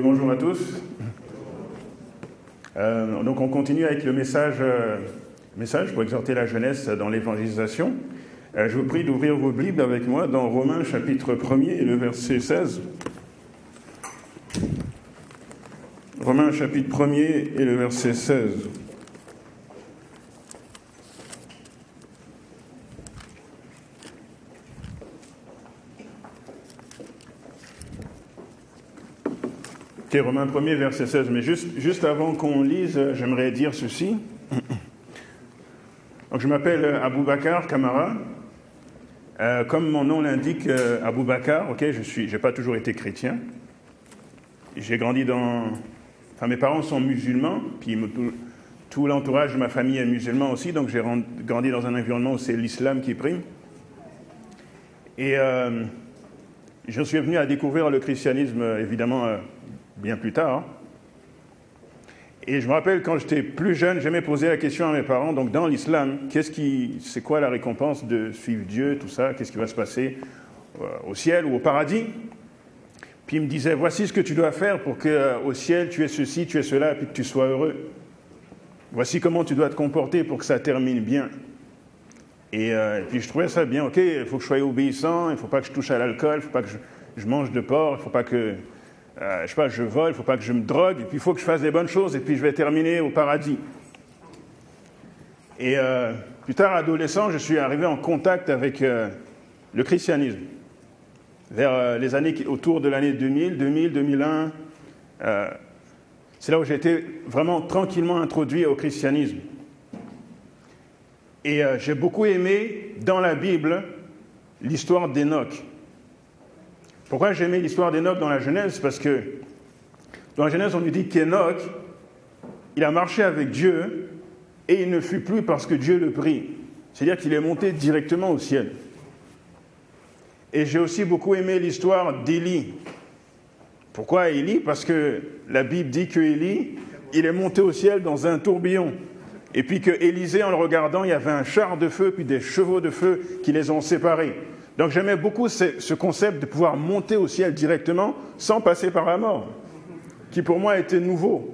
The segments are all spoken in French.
Bonjour à tous. Euh, donc on continue avec le message, euh, message pour exhorter la jeunesse dans l'évangélisation. Euh, je vous prie d'ouvrir vos Bibles avec moi dans Romains chapitre 1er et le verset 16. Romains chapitre 1er et le verset 16. C'est Romains 1er, verset 16. Mais juste, juste avant qu'on lise, j'aimerais dire ceci. Donc, je m'appelle Abou Bakar Kamara. Euh, comme mon nom l'indique, euh, Abou Bakar, ok, je n'ai pas toujours été chrétien. J'ai grandi dans. Enfin, mes parents sont musulmans, puis tout, tout l'entourage de ma famille est musulman aussi, donc j'ai grandi dans un environnement où c'est l'islam qui prime. Et euh, je suis venu à découvrir le christianisme, évidemment, euh, bien plus tard. Et je me rappelle quand j'étais plus jeune, j'aimais poser la question à mes parents, donc dans l'islam, qu'est-ce qui, c'est quoi la récompense de suivre Dieu, tout ça, qu'est-ce qui va se passer euh, au ciel ou au paradis? Puis ils me disaient, voici ce que tu dois faire pour que euh, au ciel tu aies ceci, tu aies cela, puis que tu sois heureux. Voici comment tu dois te comporter pour que ça termine bien. Et, euh, puis je trouvais ça bien, ok, il faut que je sois obéissant, il ne faut pas que je touche à l'alcool, il ne faut pas que je mange de porc, il ne faut pas que euh, je sais pas, je vole, il ne faut pas que je me drogue, et puis il faut que je fasse des bonnes choses, et puis je vais terminer au paradis. Et euh, plus tard, adolescent, je suis arrivé en contact avec euh, le christianisme. Vers les années autour de l'année 2000, 2000, 2001, c'est là où j'ai été vraiment tranquillement introduit au christianisme. Et j'ai beaucoup aimé dans la Bible l'histoire d'Enoch. Pourquoi j'ai aimé l'histoire d'Enoch dans la Genèse? Parce que dans la Genèse, on nous dit qu'Enoch, il a marché avec Dieu et il ne fut plus parce que Dieu le prit. C'est-à-dire qu'il est monté directement au ciel. Et j'ai aussi beaucoup aimé l'histoire d'Élie. Pourquoi Élie? Parce que la Bible dit que Élie, il est monté au ciel dans un tourbillon. Et puis que Élisée, en le regardant, il y avait un char de feu, puis des chevaux de feu qui les ont séparés. Donc j'aimais beaucoup ce, concept de pouvoir monter au ciel directement sans passer par la mort, qui pour moi était nouveau.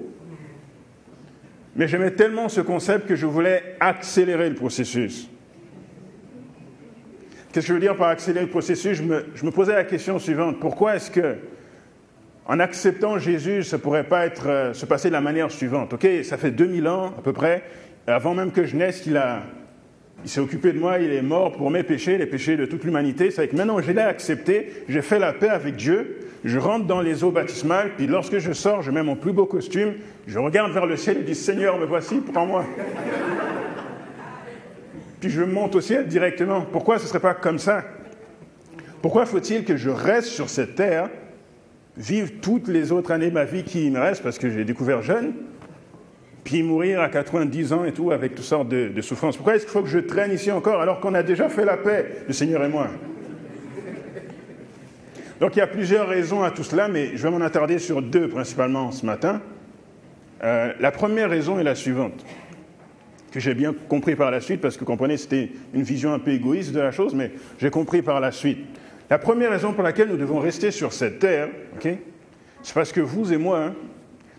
Mais j'aimais tellement ce concept que je voulais accélérer le processus. Qu'est-ce que je veux dire par accélérer le processus? Je me, posais la question suivante. Pourquoi est-ce que, en acceptant Jésus, ça pourrait pas être, euh, se passer de la manière suivante? Ok, ça fait 2000 ans à peu près, avant même que je naisse, qu'il a, il s'est occupé de moi, il est mort pour mes péchés, les péchés de toute l'humanité. C'est que maintenant, je l'ai accepté, j'ai fait la paix avec Dieu, je rentre dans les eaux baptismales, puis lorsque je sors, je mets mon plus beau costume, je regarde vers le ciel et dis Seigneur, me voici, prends-moi. puis je monte au ciel directement. Pourquoi ce ne serait pas comme ça? Pourquoi faut-il que je reste sur cette terre, vive toutes les autres années de ma vie qui me restent, parce que j'ai découvert jeune, puis mourir à 90 ans et tout, avec toutes sortes de, souffrances. Pourquoi est-ce qu'il faut que je traîne ici encore alors qu'on a déjà fait la paix, le Seigneur et moi? Donc il y a plusieurs raisons à tout cela, mais je vais m'en attarder sur deux principalement ce matin. Euh, la première raison est la suivante, que j'ai bien compris par la suite, parce que vous comprenez, c'était une vision un peu égoïste de la chose, mais j'ai compris par la suite. La première raison pour laquelle nous devons rester sur cette terre, c'est parce que vous et moi, hein,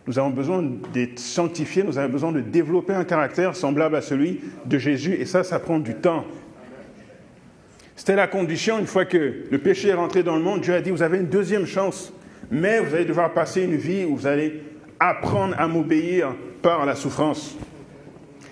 nous avons besoin d'être sanctifiés, nous avons besoin de développer un caractère semblable à celui de Jésus, et ça, ça prend du temps. C'était la condition, une fois que le péché est rentré dans le monde, Dieu a dit, vous avez une deuxième chance, mais vous allez devoir passer une vie où vous allez apprendre à m'obéir par la souffrance.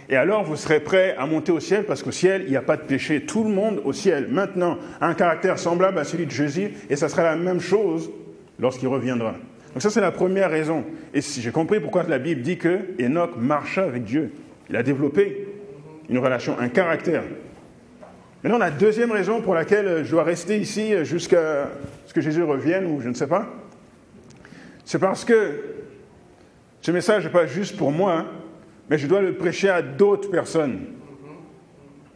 Et alors, vous serez prêt à monter au ciel, parce qu'au ciel, il n'y a pas de péché. Tout le monde au ciel, maintenant, a un caractère semblable à celui de Jésus, et ça sera la même chose lorsqu'il reviendra. Donc ça, c'est la première raison. Et si j'ai compris pourquoi la Bible dit que Enoch marcha avec Dieu. Il a développé une relation, un caractère. Maintenant, la deuxième raison pour laquelle je dois rester ici jusqu'à ce que Jésus revienne, ou je ne sais pas, c'est parce que ce message n'est pas juste pour moi, mais je dois le prêcher à d'autres personnes.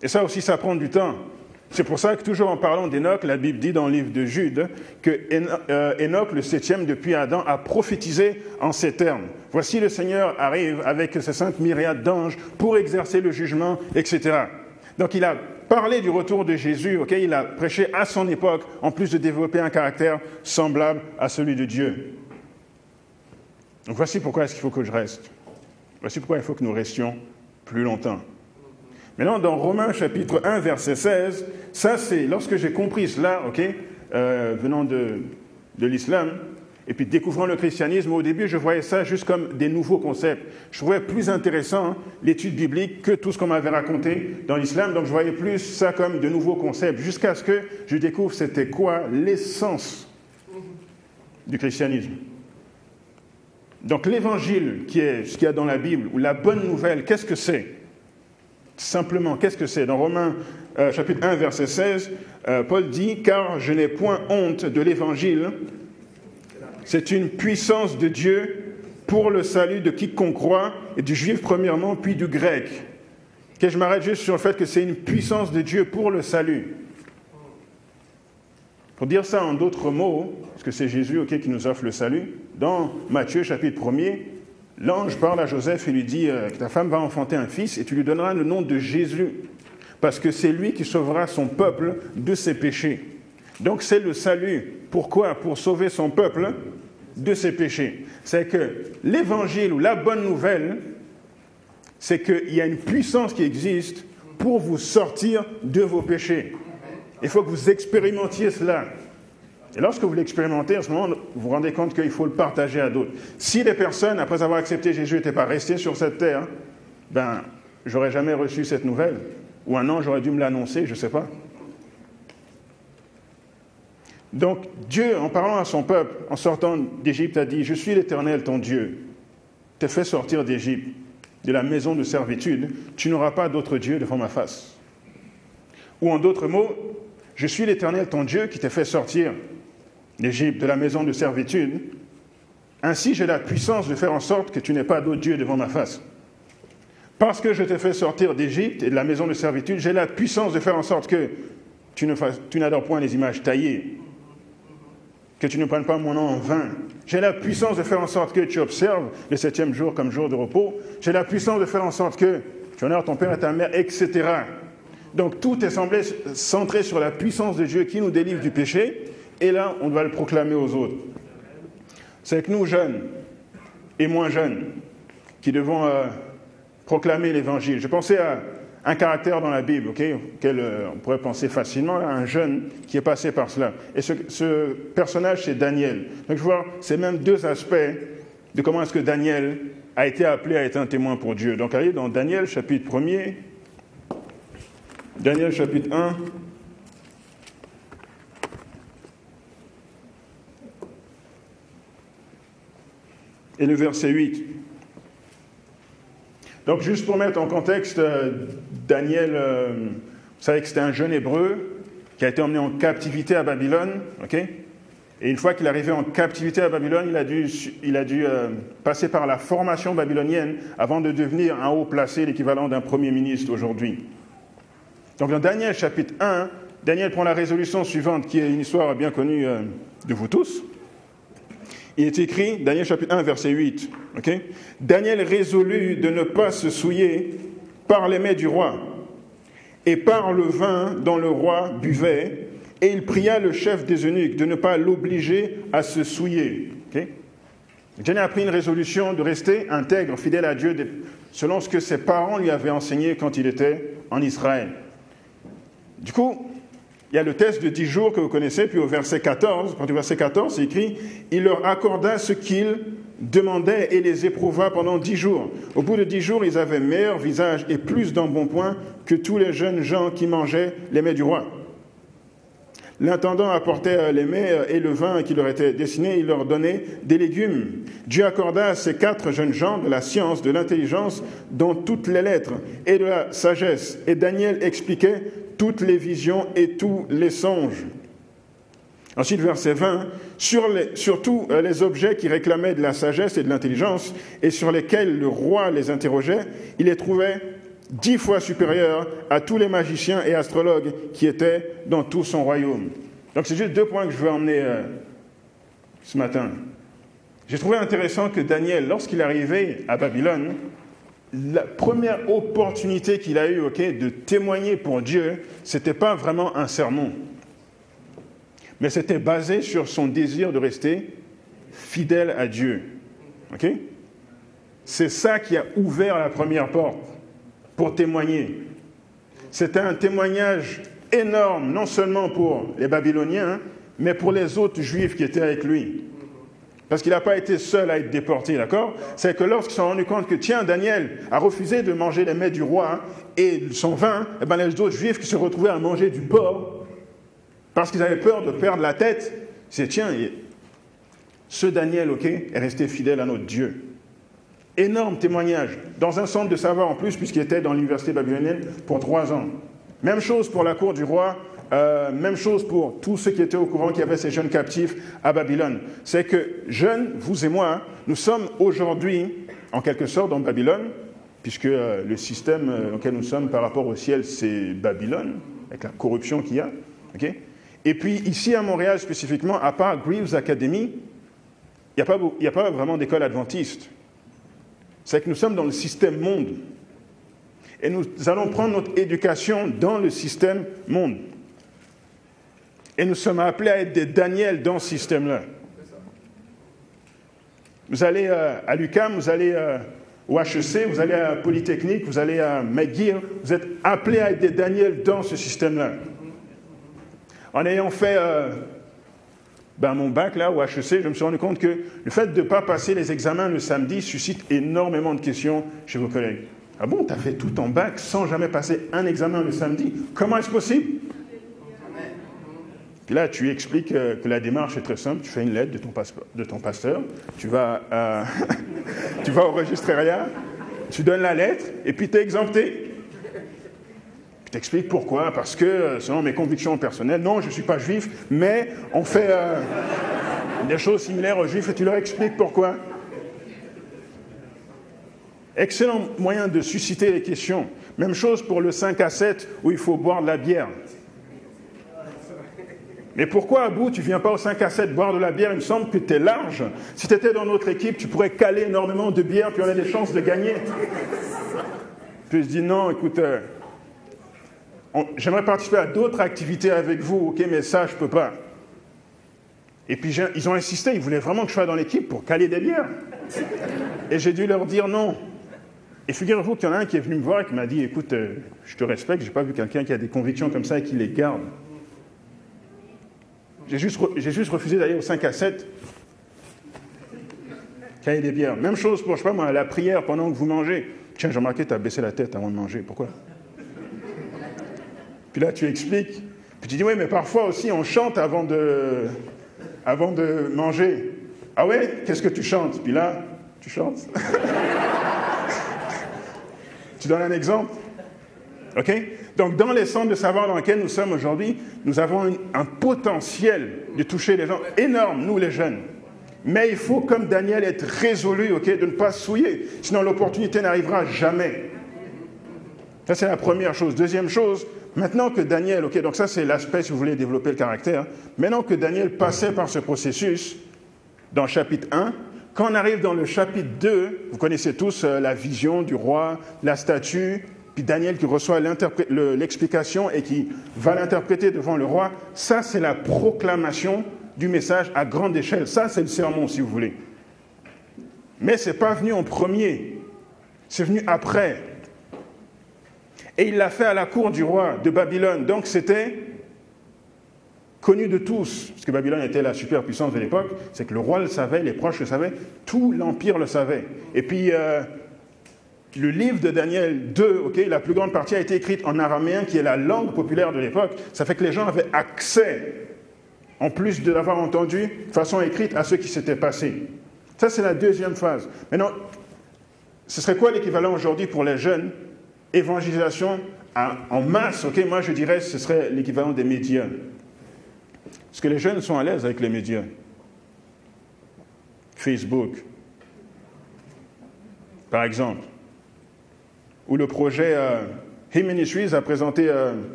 Et ça aussi, ça prend du temps. C'est pour ça que toujours en parlant d'Enoch, la Bible dit dans le livre de Jude que euh, Enoch, le septième depuis Adam, a prophétisé en ces termes. Voici le Seigneur arrive avec ses saintes myriades d'anges pour exercer le jugement, etc. Donc il a parlé du retour de Jésus, il a prêché à son époque, en plus de développer un caractère semblable à celui de Dieu. Donc voici pourquoi est-ce qu'il faut que je reste. Voici pourquoi il faut que nous restions plus longtemps. Maintenant, dans Romains chapitre 1, verset 16, ça c'est, lorsque j'ai compris cela, ok, euh, venant de, l'islam, et puis découvrant le christianisme, au début, je voyais ça juste comme des nouveaux concepts. Je trouvais plus intéressant l'étude biblique que tout ce qu'on m'avait raconté dans l'islam. Donc je voyais plus ça comme de nouveaux concepts, jusqu'à ce que je découvre c'était quoi l'essence du christianisme. Donc l'évangile, qui est ce qu'il y a dans la Bible, ou la bonne nouvelle, qu'est-ce que c'est? Simplement, qu'est-ce que c'est? Dans Romains euh, chapitre 1, verset 16, euh, Paul dit, Car je n'ai point honte de l'évangile, c'est une puissance de Dieu pour le salut de quiconque croit, et du juif premièrement, puis du grec. Que je m'arrête juste sur le fait que c'est une puissance de Dieu pour le salut. Pour dire ça en d'autres mots, parce que c'est Jésus qui nous offre le salut, dans Matthieu chapitre 1er, l'ange parle à Joseph et lui dit euh, ta femme va enfanter un fils et tu lui donneras le nom de Jésus, parce que c'est lui qui sauvera son peuple de ses péchés. Donc c'est le salut. Pourquoi? Pour sauver son peuple de ses péchés. C'est que l'évangile ou la bonne nouvelle, c'est qu'il y a une puissance qui existe pour vous sortir de vos péchés. Il faut que vous expérimentiez cela. Et lorsque vous l'expérimentez, à ce moment, vous vous rendez compte qu'il faut le partager à d'autres. Si les personnes, après avoir accepté Jésus, n'étaient pas restées sur cette terre, ben, j'aurais jamais reçu cette nouvelle. Ou un ange aurait dû me l'annoncer, je ne sais pas. Donc Dieu, en parlant à son peuple, en sortant d'Égypte, a dit, je suis l'Éternel, ton Dieu. T'ai fait sortir d'Égypte, de la maison de servitude. Tu n'auras pas d'autre Dieu devant ma face. Ou en d'autres mots, je suis l'Éternel, ton Dieu, qui t'a fait sortir d'Égypte, de la maison de servitude. Ainsi, j'ai la puissance de faire en sorte que tu n'aies pas d'autre Dieu devant ma face. Parce que je t'ai fait sortir d'Égypte et de la maison de servitude, j'ai la puissance de faire en sorte que tu n'adores point les images taillées, que tu ne prennes pas mon nom en vain. J'ai la puissance de faire en sorte que tu observes le septième jour comme jour de repos. J'ai la puissance de faire en sorte que tu honores ton père et ta mère, etc. Donc tout est semblé centré sur la puissance de Dieu qui nous délivre du péché. Et là, on doit le proclamer aux autres. C'est que nous, jeunes et moins jeunes, qui devons euh, proclamer l'évangile. Je pensais à un caractère dans la Bible auquel euh, on pourrait penser facilement, un jeune qui est passé par cela. Et ce, personnage, c'est Daniel. Donc je vois, c'est même deux aspects de comment est-ce que Daniel a été appelé à être un témoin pour Dieu. Donc allez dans Daniel chapitre 1er, Daniel chapitre 1. Et le verset 8. Donc juste pour mettre en contexte, euh, Daniel, euh, vous savez que c'était un jeune hébreu qui a été emmené en captivité à Babylone, ok? Et une fois qu'il est arrivé en captivité à Babylone, il a dû, il a dû euh, passer par la formation babylonienne avant de devenir un haut placé, l'équivalent d'un premier ministre aujourd'hui. Donc dans Daniel chapitre 1, Daniel prend la résolution suivante, qui est une histoire bien connue de vous tous. Il est écrit, Daniel chapitre 1, verset 8. Daniel résolut de ne pas se souiller par les mets du roi et par le vin dont le roi buvait, et il pria le chef des eunuques de ne pas l'obliger à se souiller. Daniel a pris une résolution de rester intègre, fidèle à Dieu, selon ce que ses parents lui avaient enseigné quand il était en Israël. Du coup, il y a le test de 10 jours que vous connaissez, puis au verset 14, quand au verset 14, c'est écrit Il leur accorda ce qu'ils demandaient et les éprouva pendant 10 jours. Au bout de 10 jours, ils avaient meilleur visage et plus d'embonpoint que tous les jeunes gens qui mangeaient les mets du roi. L'intendant apportait euh, les mets euh, et le vin qui leur était destiné, il leur donnait des légumes. Dieu accorda à ces quatre jeunes gens de la science, de l'intelligence, dans toutes les lettres et de la sagesse. Et Daniel expliquait toutes les visions et tous les songes. Ensuite, verset 20, sur les, surtout euh, les objets qui réclamaient de la sagesse et de l'intelligence et sur lesquels le roi les interrogeait, il les trouvait dix fois supérieurs à tous les magiciens et astrologues qui étaient dans tout son royaume. Donc c'est juste deux points que je veux emmener euh, ce matin. J'ai trouvé intéressant que Daniel, lorsqu'il arrivait à Babylone, la première opportunité qu'il a eue de témoigner pour Dieu, ce n'était pas vraiment un sermon, mais c'était basé sur son désir de rester fidèle à Dieu. C'est ça qui a ouvert la première porte pour témoigner. C'était un témoignage énorme, non seulement pour les Babyloniens, mais pour les autres Juifs qui étaient avec lui. Parce qu'il n'a pas été seul à être déporté, d'accord? C'est que lorsqu'ils se sont rendus compte que, tiens, Daniel a refusé de manger les mets du roi et son vin, et eh ben, les autres Juifs qui se retrouvaient à manger du porc, parce qu'ils avaient peur de perdre la tête, c'est tiens, ce Daniel, ok, est resté fidèle à notre Dieu. Énorme témoignage, dans un centre de savoir en plus, puisqu'il était dans l'université babylonienne pour trois ans. Même chose pour la cour du roi, euh, même chose pour tous ceux qui étaient au courant qu'il y avait ces jeunes captifs à Babylone. C'est que jeunes, vous et moi, nous sommes aujourd'hui, en quelque sorte, dans Babylone, puisque euh, le système euh, dans lequel nous sommes par rapport au ciel, c'est Babylone, avec la corruption qu'il y a. et puis ici à Montréal spécifiquement, à part Greaves Academy, il n'y a, pas vraiment d'école adventiste. C'est que nous sommes dans le système monde. Et nous allons prendre notre éducation dans le système monde. Et nous sommes appelés à être des Daniel dans ce système-là. Vous allez euh, à l'UCAM, vous allez euh, au HEC, vous allez à Polytechnique, vous allez à McGill, vous êtes appelés à être des Daniel dans ce système-là. En ayant fait euh, ben, mon bac là au HEC, je me suis rendu compte que le fait de ne pas passer les examens le samedi suscite énormément de questions chez vos collègues. Ah bon, tu as fait tout en bac sans jamais passer un examen le samedi? Comment est-ce possible? Puis là, tu expliques euh, que la démarche est très simple. Tu fais une lettre de ton, de ton pasteur, tu vas, euh, tu vas au registrariat, tu donnes la lettre, et puis tu es exempté t'explique pourquoi? Parce que, euh, selon mes convictions personnelles, non, je ne suis pas juif, mais on fait euh, des choses similaires aux juifs et tu leur expliques pourquoi? Excellent moyen de susciter les questions. Même chose pour le 5 à 7 où il faut boire de la bière. Mais pourquoi, à bout, tu viens pas au 5 à 7 boire de la bière? Il me semble que tu es large. Si tu étais dans notre équipe, tu pourrais caler énormément de bière, puis on a des chances de gagner. Puis je dis non, écoute, euh, j'aimerais participer à d'autres activités avec vous, ok, mais ça, je ne peux pas. Et puis ils ont insisté, ils voulaient vraiment que je sois dans l'équipe pour caler des bières. Et j'ai dû leur dire non. Et figurez-vous qu'il y en a un qui est venu me voir et qui m'a dit, écoute, euh, je te respecte, je n'ai pas vu quelqu'un qui a des convictions comme ça et qui les garde. J'ai juste, juste, refusé d'aller au 5 à 7. Caler des bières. Même chose pour, je sais pas moi, la prière pendant que vous mangez. Tiens, j'ai remarqué, tu as baissé la tête avant de manger. Pourquoi? Puis là, tu expliques. Puis tu dis, oui, mais parfois aussi, on chante avant de, avant de manger. Ah ouais? Qu'est-ce que tu chantes? Puis là, tu chantes. tu donnes un exemple OK? Donc, dans les centres de savoir dans lesquels nous sommes aujourd'hui, nous avons un, potentiel de toucher les gens énorme, nous les jeunes. Mais il faut, comme Daniel, être résolu, OK, de ne pas souiller. Sinon, l'opportunité n'arrivera jamais. Ça, c'est la première chose. Deuxième chose, Maintenant que Daniel, ok, donc ça c'est l'aspect si vous voulez développer le caractère, maintenant que Daniel passait par ce processus dans le chapitre 1, quand on arrive dans le chapitre 2, vous connaissez tous euh, la vision du roi, la statue, puis Daniel qui reçoit l'explication et qui va l'interpréter devant le roi, ça c'est la proclamation du message à grande échelle. Ça c'est le sermon si vous voulez. Mais ce n'est pas venu en premier, c'est venu après. Et il l'a fait à la cour du roi de Babylone. Donc c'était connu de tous, parce que Babylone était la superpuissance de l'époque, c'est que le roi le savait, les proches le savaient, tout l'empire le savait. Et puis, euh, le livre de Daniel 2, ok, la plus grande partie a été écrite en araméen, qui est la langue populaire de l'époque. Ça fait que les gens avaient accès, en plus de l'avoir entendu de façon écrite, à ce qui s'était passé. Ça, c'est la deuxième phase. Maintenant, ce serait quoi l'équivalent aujourd'hui pour les jeunes? Évangélisation en masse, ok, moi je dirais que ce serait l'équivalent des médias. Parce que les jeunes sont à l'aise avec les médias. Facebook, par exemple. Ou le projet euh, Hey Ministries a présenté euh,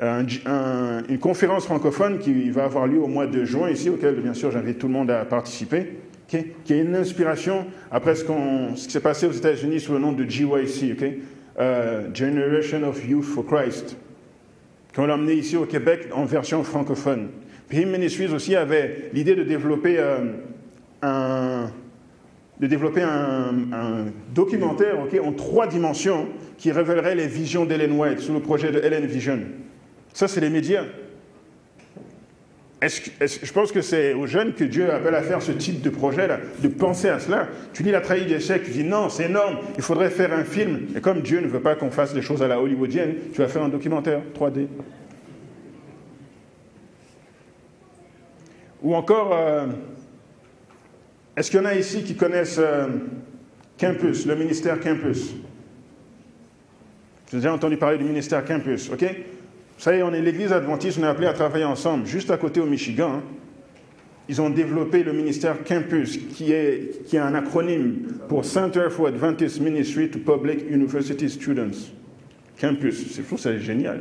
une conférence francophone qui va avoir lieu au mois de juin ici, auquel bien sûr j'invite tout le monde à participer, qui est une inspiration après ce, qui s'est passé aux États-Unis sous le nom de GYC. ok euh, Generation of Youth for Christ, qu'on l'a amené ici au Québec en version francophone. Puis Ministries aussi avait l'idée de développer euh, un, documentaire en trois dimensions qui révélerait les visions d'Ellen White sous le projet de Ellen Vision. Ça, c'est les médias. Je pense que c'est aux jeunes que Dieu appelle à faire ce type de projet-là, de penser à cela. Tu lis la trahie d'échec, tu dis non, c'est énorme, il faudrait faire un film. Et comme Dieu ne veut pas qu'on fasse les choses à la hollywoodienne, tu vas faire un documentaire 3D. Ou encore, euh, est-ce qu'il y en a ici qui connaissent euh, Campus, le ministère Campus J'ai déjà entendu parler du ministère Campus, ok? Vous savez, on est l'église adventiste, on est appelé à travailler ensemble, juste à côté au Michigan. Hein. ils ont développé le ministère Campus, qui est, qui est un acronyme pour Center for Adventist Ministry to Public University Students. Campus, c'est fou, c'est génial.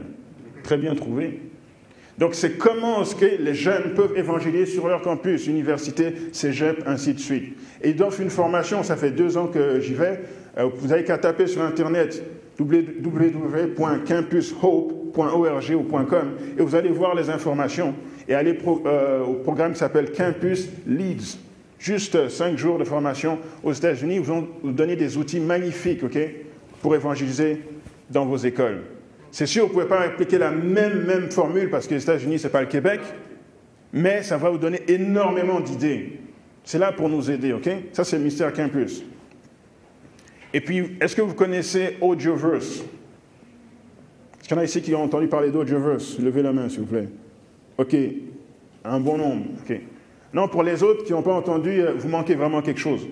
Très bien trouvé. Donc c'est comment est-ce que les jeunes peuvent évangéliser sur leur campus, université, cégep, ainsi de suite. Et ils offrent une formation, ça fait deux ans que j'y vais. Euh, vous avez qu'à taper sur Internet www.campushope.org ou .com et vous allez voir les informations et aller euh, au programme qui s'appelle Campus Leads. Juste cinq jours de formation aux États-Unis, vous vont vous donner des outils magnifiques pour évangéliser dans vos écoles. C'est sûr, vous ne pouvez pas appliquer la même, même formule parce que les États-Unis, ce n'est pas le Québec, mais ça va vous donner énormément d'idées. C'est là pour nous aider, OK? Ça, c'est le mystère Campus. Et puis, est-ce que vous connaissez Audioverse? Est-ce qu'il y en a ici qui ont entendu parler d'Audioverse Levez la main, s'il vous plaît. OK. Un bon nombre. OK. Non, pour les autres qui n'ont pas entendu, euh, vous manquez vraiment quelque chose.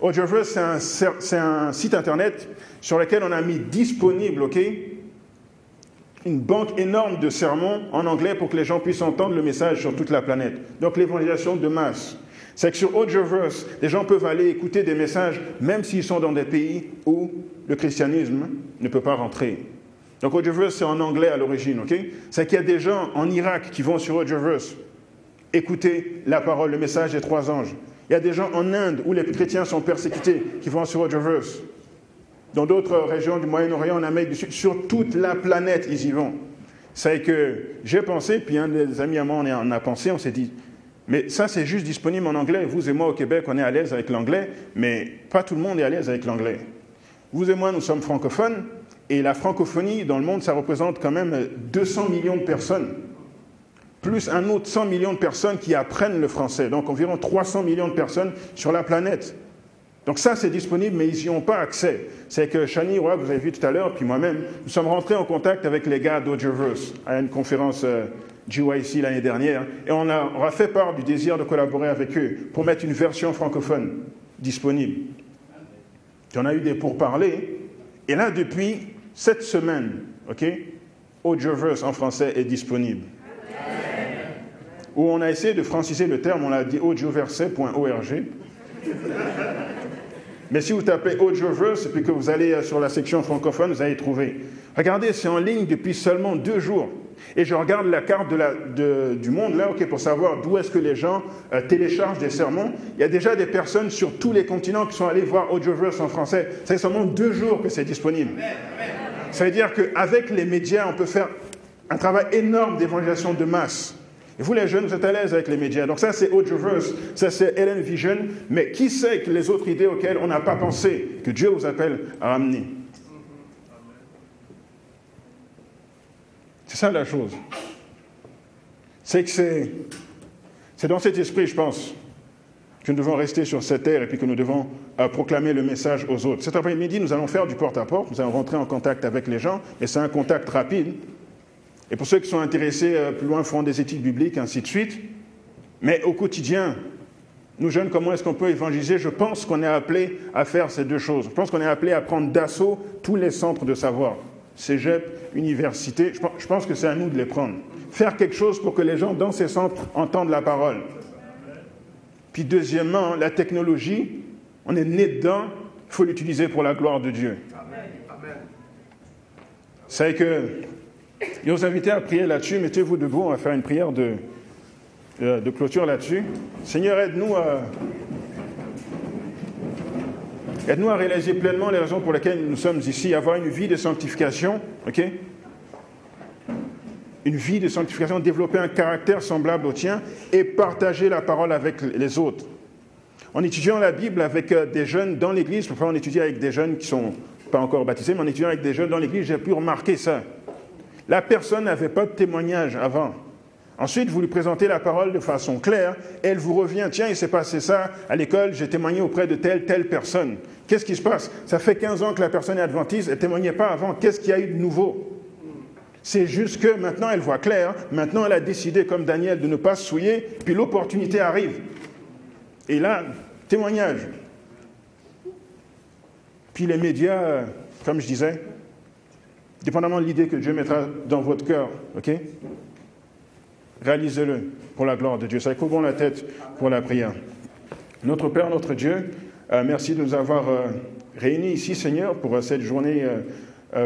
Audioverse, c'est un, site internet sur lequel on a mis disponible, OK, une banque énorme de sermons en anglais pour que les gens puissent entendre le message sur toute la planète. Donc l'évangélisation de masse. C'est que sur Audioverse, les gens peuvent aller écouter des messages même s'ils sont dans des pays où le christianisme ne peut pas rentrer. Donc Audioverse, c'est en anglais à l'origine, ok? C'est qu'il y a des gens en Irak qui vont sur Audioverse écouter la parole, le message des trois anges. Il y a des gens en Inde où les chrétiens sont persécutés qui vont sur Audioverse. Dans d'autres régions du Moyen-Orient, en Amérique du Sud, sur toute la planète, ils y vont. C'est que j'ai pensé, puis un des amis à moi en a pensé, on s'est dit, mais ça c'est juste disponible en anglais. Vous et moi au Québec, on est à l'aise avec l'anglais, mais pas tout le monde est à l'aise avec l'anglais. Vous et moi, nous sommes francophones, et la francophonie dans le monde, ça représente quand même 200 millions de personnes plus un autre 100 millions de personnes qui apprennent le français, donc environ 300 millions de personnes sur la planète. Donc ça, c'est disponible, mais ils n'y ont pas accès. C'est que Shani, vous avez vu tout à l'heure, puis moi-même, nous sommes rentrés en contact avec les gars d'Audioverse à une conférence euh, GYC l'année dernière, et on a, on a fait part du désir de collaborer avec eux pour mettre une version francophone disponible. En a eu des pourparlers, et là, depuis cette semaine, ok, Audioverse en français est disponible où on a essayé de franciser le terme, on l'a dit audioverset.org. Mais si vous tapez audioverse et puis que vous allez sur la section francophone, vous allez trouver. Regardez, c'est en ligne depuis seulement deux jours. Et je regarde la carte du monde là, ok, pour savoir d'où est-ce que les gens euh, téléchargent des sermons. Il y a déjà des personnes sur tous les continents qui sont allées voir Audioverse en français. Ça fait seulement deux jours que c'est disponible. Ça veut dire qu'avec les médias, on peut faire un travail énorme d'évangélisation de masse. Et vous, les jeunes, vous êtes à l'aise avec les médias. Donc ça, c'est Audioverse, ça, c'est Ellen Vision. Mais qui sait que les autres idées auxquelles on n'a pas pensé, que Dieu vous appelle à amener C'est ça la chose. C'est que c'est, dans cet esprit, je pense, que nous devons rester sur cette terre et puis que nous devons euh, proclamer le message aux autres. Cet après-midi, nous allons faire du porte-à-porte, nous allons rentrer en contact avec les gens, et c'est un contact rapide. Et pour ceux qui sont intéressés euh, plus loin, feront des études bibliques, ainsi de suite. Mais au quotidien, nous jeunes, comment est-ce qu'on peut évangéliser? Je pense qu'on est appelé à faire ces deux choses. Je pense qu'on est appelé à prendre d'assaut tous les centres de savoir. Cégep, université, je pense que c'est à nous de les prendre. Faire quelque chose pour que les gens dans ces centres entendent la parole. Puis deuxièmement, la technologie, on est né dedans, il faut l'utiliser pour la gloire de Dieu. C'est que je vous inviter à prier là-dessus. Mettez-vous debout, on va faire une prière de, de, clôture là-dessus. Seigneur, aide-nous à, aide-nous à réaliser pleinement les raisons pour lesquelles nous sommes ici, avoir une vie de sanctification, ok? Une vie de sanctification, développer un caractère semblable au tien et partager la parole avec les autres. en étudiant la Bible avec euh, des jeunes dans l'église, parfois on étudie avec des jeunes qui sont pas encore baptisés, mais en étudiant avec des jeunes dans l'église, j'ai pu remarquer ça. La personne n'avait pas de témoignage avant. Ensuite, vous lui présentez la parole de façon claire, elle vous revient, tiens, il s'est passé ça à l'école, j'ai témoigné auprès de telle, telle personne. Qu'est-ce qui se passe? Ça fait 15 ans que la personne est adventiste, elle ne témoignait pas avant, qu'est-ce qu'il y a eu de nouveau? C'est juste que maintenant elle voit clair, maintenant elle a décidé, comme Daniel, de ne pas se souiller, puis l'opportunité arrive. Et là, témoignage. Puis les médias, comme je disais, dépendamment de l'idée que Dieu mettra dans votre cœur, ok? Réalisez-le pour la gloire de Dieu. Ça couvrons la tête pour la prière. Notre Père, notre Dieu, euh, merci de nous avoir euh, réunis ici, Seigneur, pour euh, cette journée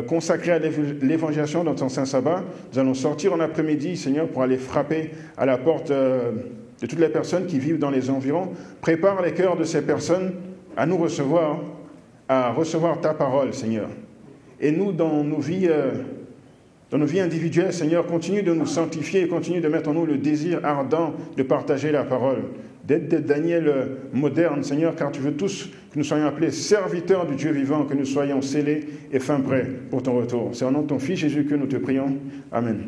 consacrée à l'évangélisation dans ton Saint Sabbat. Nous allons sortir en après-midi, Seigneur, pour aller frapper à la porte de toutes les personnes qui vivent dans les environs. Prépare les cœurs de ces personnes à nous recevoir, à recevoir ta parole, Seigneur. Et nous, dans nos vies dans nos vies individuelles, Seigneur, continue de nous sanctifier et continue de mettre en nous le désir ardent de partager la parole, d'être des Daniel modernes, Seigneur, car tu veux tous que nous soyons appelés serviteurs du Dieu vivant, que nous soyons scellés et fin prêts pour ton retour. C'est au nom de ton Fils Jésus que nous te prions. Amen.